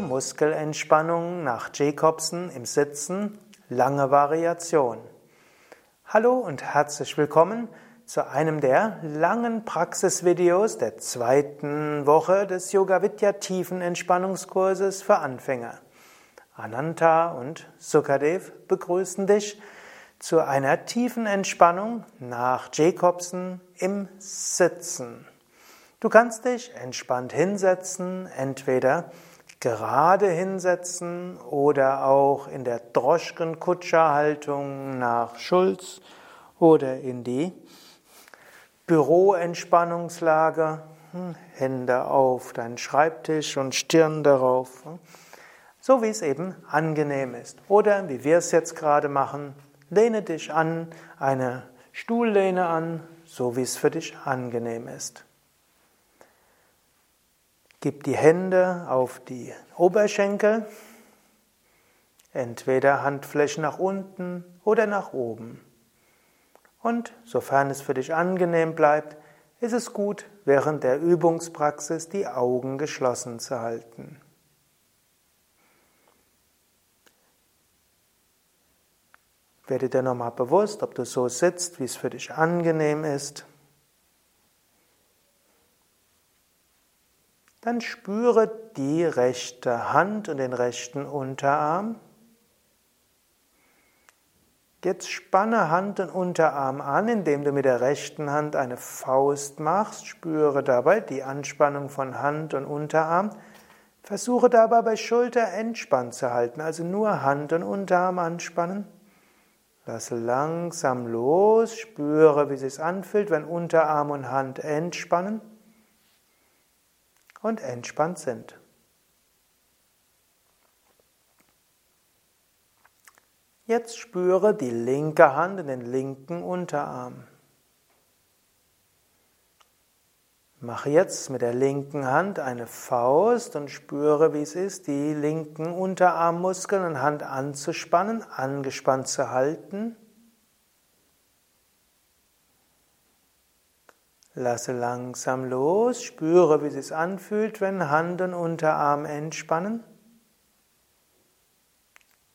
Muskelentspannung nach Jacobsen im Sitzen, lange Variation. Hallo und herzlich willkommen zu einem der langen Praxisvideos der zweiten Woche des Yoga Vidya Tiefenentspannungskurses für Anfänger. Ananta und Sukadev begrüßen dich zu einer tiefen Entspannung nach Jacobsen im Sitzen. Du kannst dich entspannt hinsetzen, entweder gerade hinsetzen oder auch in der Droschken-Kutscher-Haltung nach Schulz oder in die Büroentspannungslage, hm, Hände auf deinen Schreibtisch und Stirn darauf, hm, so wie es eben angenehm ist. Oder wie wir es jetzt gerade machen, lehne dich an, eine Stuhllehne an, so wie es für dich angenehm ist. Gib die Hände auf die Oberschenkel, entweder Handflächen nach unten oder nach oben. Und sofern es für dich angenehm bleibt, ist es gut, während der Übungspraxis die Augen geschlossen zu halten. Werde dir nochmal bewusst, ob du so sitzt, wie es für dich angenehm ist. Dann spüre die rechte Hand und den rechten Unterarm. Jetzt spanne Hand und Unterarm an, indem du mit der rechten Hand eine Faust machst. Spüre dabei die Anspannung von Hand und Unterarm. Versuche dabei bei Schulter entspannt zu halten, also nur Hand und Unterarm anspannen. Lass langsam los, spüre, wie es sich anfühlt, wenn Unterarm und Hand entspannen und entspannt sind. Jetzt spüre die linke Hand in den linken Unterarm. Mache jetzt mit der linken Hand eine Faust und spüre, wie es ist, die linken Unterarmmuskeln und Hand anzuspannen, angespannt zu halten. Lasse langsam los, spüre, wie es sich anfühlt, wenn Hand und Unterarm entspannen,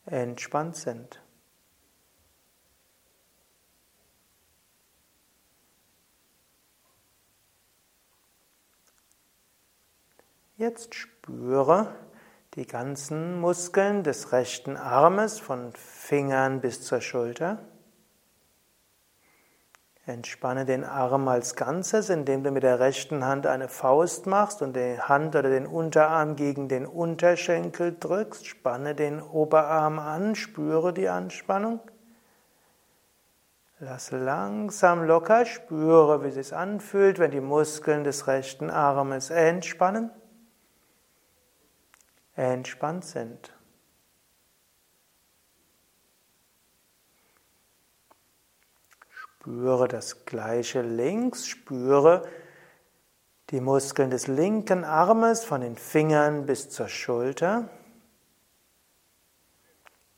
entspannt sind. Jetzt spüre die ganzen Muskeln des rechten Armes von Fingern bis zur Schulter. Entspanne den Arm als Ganzes, indem du mit der rechten Hand eine Faust machst und die Hand oder den Unterarm gegen den Unterschenkel drückst. Spanne den Oberarm an, spüre die Anspannung. Lass langsam locker, spüre, wie es sich anfühlt, wenn die Muskeln des rechten Armes entspannen, entspannt sind. Spüre das gleiche links, spüre die Muskeln des linken Armes von den Fingern bis zur Schulter.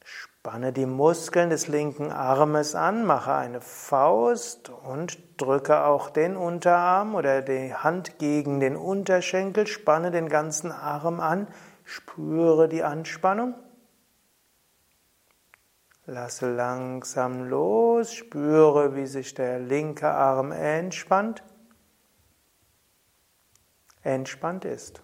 Spanne die Muskeln des linken Armes an, mache eine Faust und drücke auch den Unterarm oder die Hand gegen den Unterschenkel, spanne den ganzen Arm an, spüre die Anspannung. Lasse langsam los, spüre, wie sich der linke Arm entspannt, entspannt ist.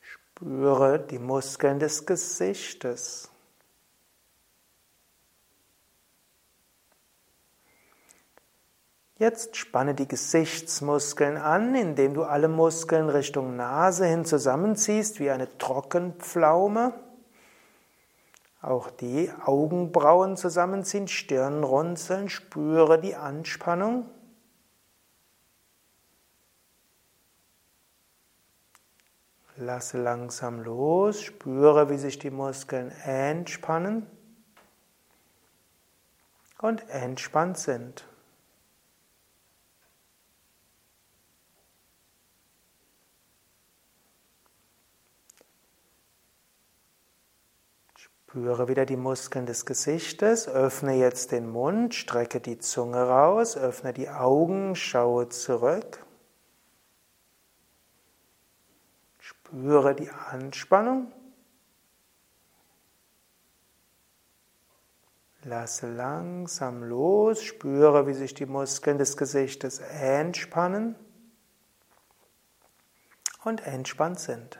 Spüre die Muskeln des Gesichtes. Jetzt spanne die Gesichtsmuskeln an, indem du alle Muskeln Richtung Nase hin zusammenziehst, wie eine Trockenpflaume. Auch die Augenbrauen zusammenziehen, Stirn runzeln, spüre die Anspannung. Lasse langsam los, spüre, wie sich die Muskeln entspannen und entspannt sind. Spüre wieder die Muskeln des Gesichtes, öffne jetzt den Mund, strecke die Zunge raus, öffne die Augen, schaue zurück. Spüre die Anspannung. Lasse langsam los, spüre, wie sich die Muskeln des Gesichtes entspannen und entspannt sind.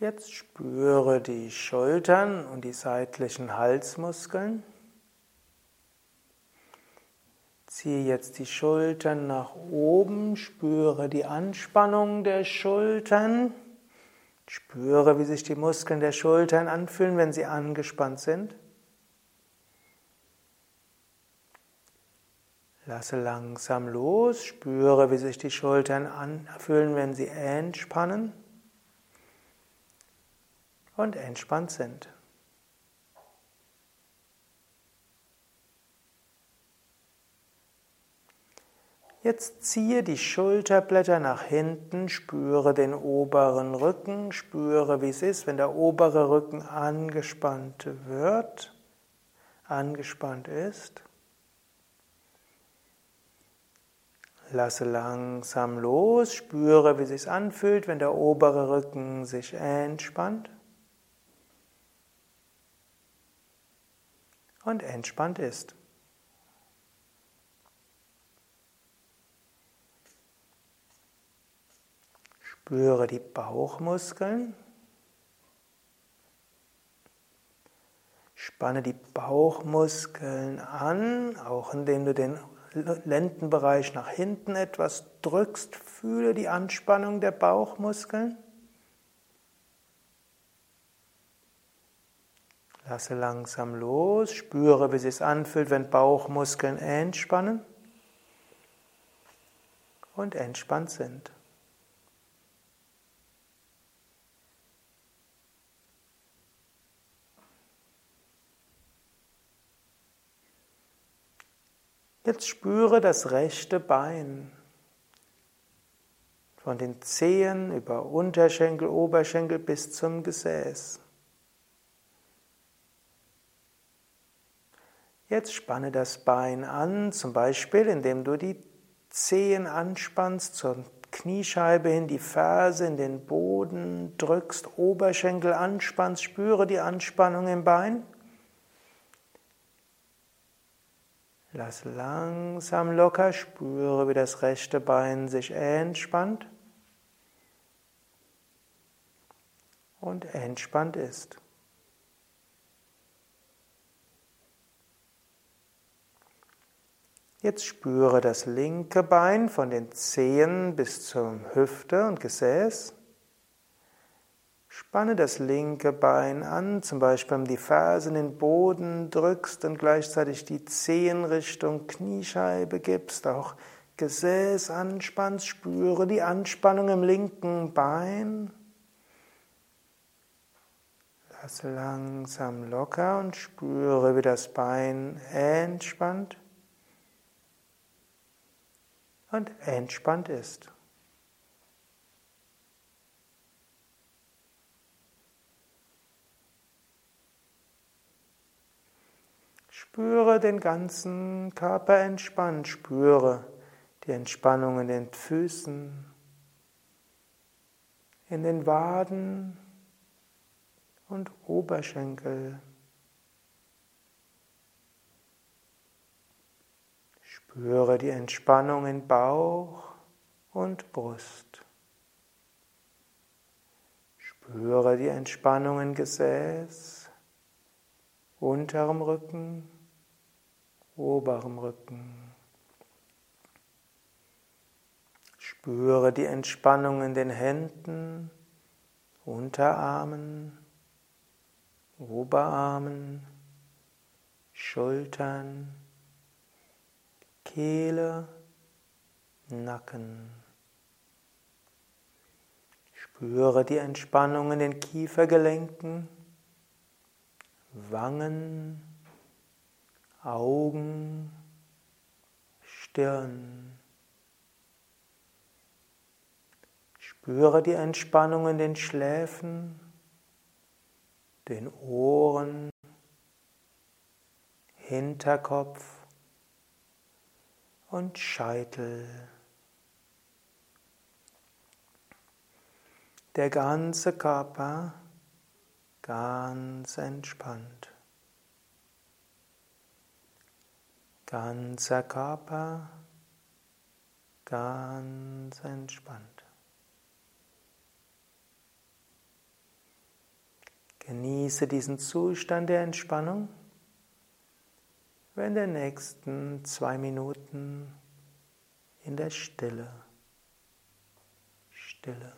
Jetzt spüre die Schultern und die seitlichen Halsmuskeln. Ziehe jetzt die Schultern nach oben, spüre die Anspannung der Schultern. Spüre, wie sich die Muskeln der Schultern anfühlen, wenn sie angespannt sind. Lasse langsam los, spüre, wie sich die Schultern anfühlen, wenn sie entspannen und entspannt sind. Jetzt ziehe die Schulterblätter nach hinten, spüre den oberen Rücken, spüre, wie es ist, wenn der obere Rücken angespannt wird, angespannt ist. Lasse langsam los, spüre, wie es sich anfühlt, wenn der obere Rücken sich entspannt. Und entspannt ist. Spüre die Bauchmuskeln. Spanne die Bauchmuskeln an, auch indem du den Lendenbereich nach hinten etwas drückst. Fühle die Anspannung der Bauchmuskeln. Lasse langsam los, spüre, wie es sich anfühlt, wenn Bauchmuskeln entspannen und entspannt sind. Jetzt spüre das rechte Bein von den Zehen über Unterschenkel, Oberschenkel bis zum Gesäß. Jetzt spanne das Bein an, zum Beispiel indem du die Zehen anspannst zur Kniescheibe hin, die Ferse in den Boden drückst, Oberschenkel anspannst, spüre die Anspannung im Bein. Lass langsam locker, spüre, wie das rechte Bein sich entspannt und entspannt ist. Jetzt spüre das linke Bein von den Zehen bis zur Hüfte und Gesäß. Spanne das linke Bein an, zum Beispiel um die Fersen in den Boden drückst und gleichzeitig die Zehen Richtung Kniescheibe gibst, auch Gesäß anspannst, spüre die Anspannung im linken Bein. Lass langsam locker und spüre, wie das Bein entspannt und entspannt ist. Spüre den ganzen Körper entspannt, spüre die Entspannung in den Füßen, in den Waden und Oberschenkel. Spüre die Entspannung in Bauch und Brust. Spüre die Entspannung in Gesäß, unterem Rücken, oberem Rücken. Spüre die Entspannung in den Händen, Unterarmen, Oberarmen, Schultern, Kehle, Nacken. Spüre die Entspannung in den Kiefergelenken, Wangen, Augen, Stirn. Spüre die Entspannung in den Schläfen, den Ohren, Hinterkopf und Scheitel. Der ganze Körper ganz entspannt. Ganzer Körper ganz entspannt. Genieße diesen Zustand der Entspannung in den nächsten zwei Minuten in der Stille. Stille.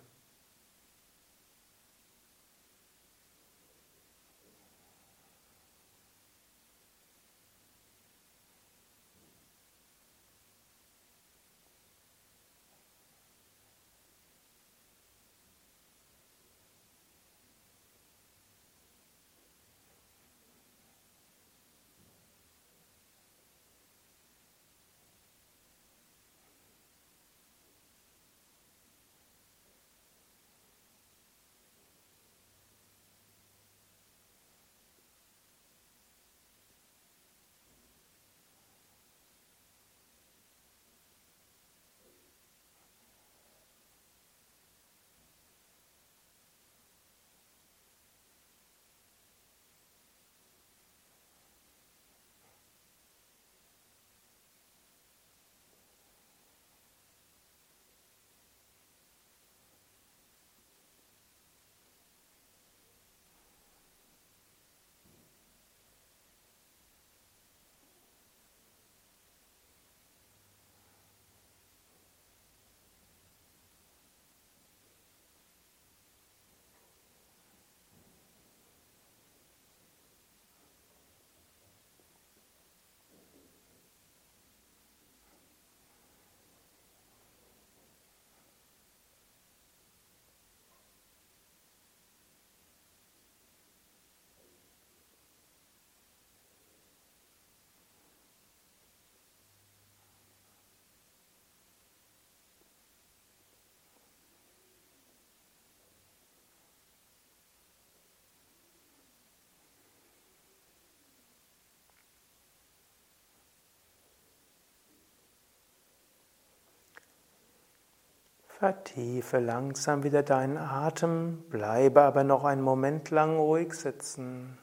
Vertiefe langsam wieder deinen Atem, bleibe aber noch einen Moment lang ruhig sitzen.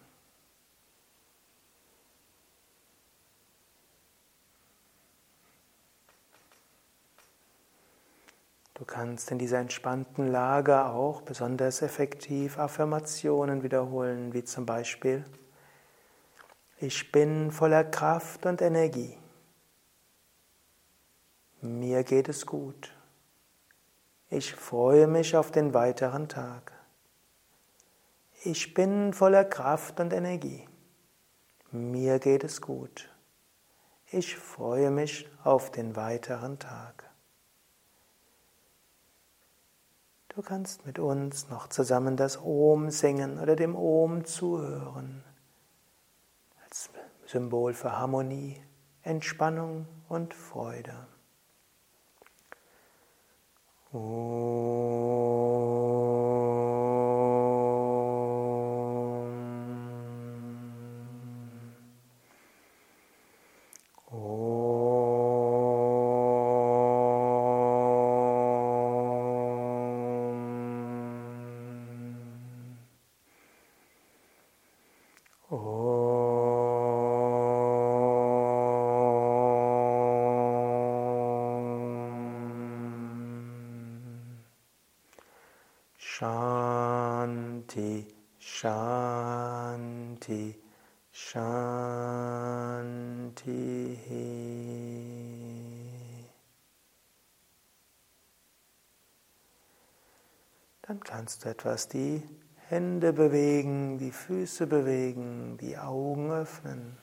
Du kannst in dieser entspannten Lage auch besonders effektiv Affirmationen wiederholen, wie zum Beispiel Ich bin voller Kraft und Energie. Mir geht es gut. Ich freue mich auf den weiteren Tag. Ich bin voller Kraft und Energie. Mir geht es gut. Ich freue mich auf den weiteren Tag. Du kannst mit uns noch zusammen das Om singen oder dem Om zuhören. Als Symbol für Harmonie, Entspannung und Freude. Oh. Shanti, Shanti, Shanti. Dann kannst du etwas die Hände bewegen, die Füße bewegen, die Augen öffnen.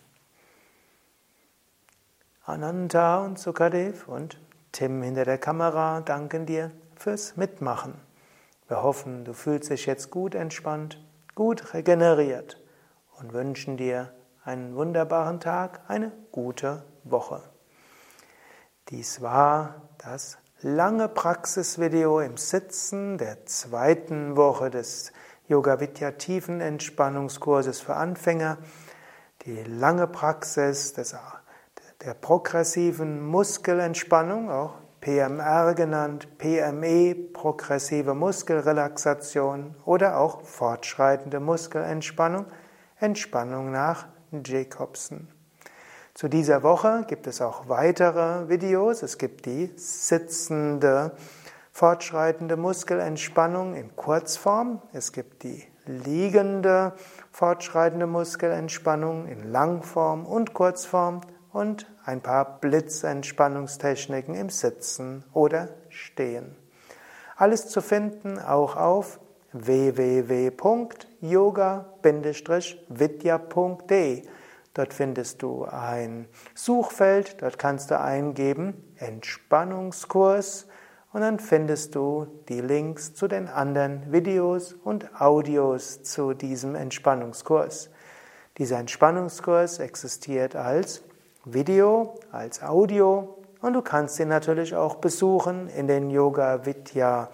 Ananta und Sukadev und Tim hinter der Kamera danken dir fürs Mitmachen. Wir hoffen, du fühlst dich jetzt gut entspannt, gut regeneriert und wünschen dir einen wunderbaren Tag, eine gute Woche. Dies war das lange Praxisvideo im Sitzen der zweiten Woche des Yoga Vidya Tiefenentspannungskurses für Anfänger. Die lange Praxis des, der progressiven Muskelentspannung, auch PMR genannt, PME, progressive Muskelrelaxation oder auch fortschreitende Muskelentspannung, Entspannung nach Jacobson. Zu dieser Woche gibt es auch weitere Videos. Es gibt die sitzende, fortschreitende Muskelentspannung in Kurzform. Es gibt die liegende, fortschreitende Muskelentspannung in Langform und Kurzform und ein paar Blitzentspannungstechniken im Sitzen oder Stehen. Alles zu finden auch auf www.yoga-vidya.de Dort findest du ein Suchfeld, dort kannst du eingeben Entspannungskurs und dann findest du die Links zu den anderen Videos und Audios zu diesem Entspannungskurs. Dieser Entspannungskurs existiert als Video, als Audio. Und du kannst ihn natürlich auch besuchen in den Yoga Vidya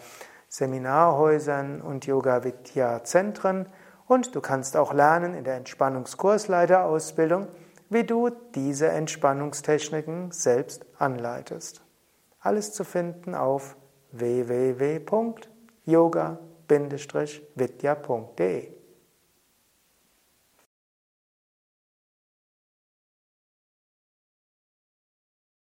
Seminarhäusern und Yoga Vidya Zentren. Und du kannst auch lernen in der Entspannungskursleiterausbildung, wie du diese Entspannungstechniken selbst anleitest. Alles zu finden auf www.yoga-vidya.de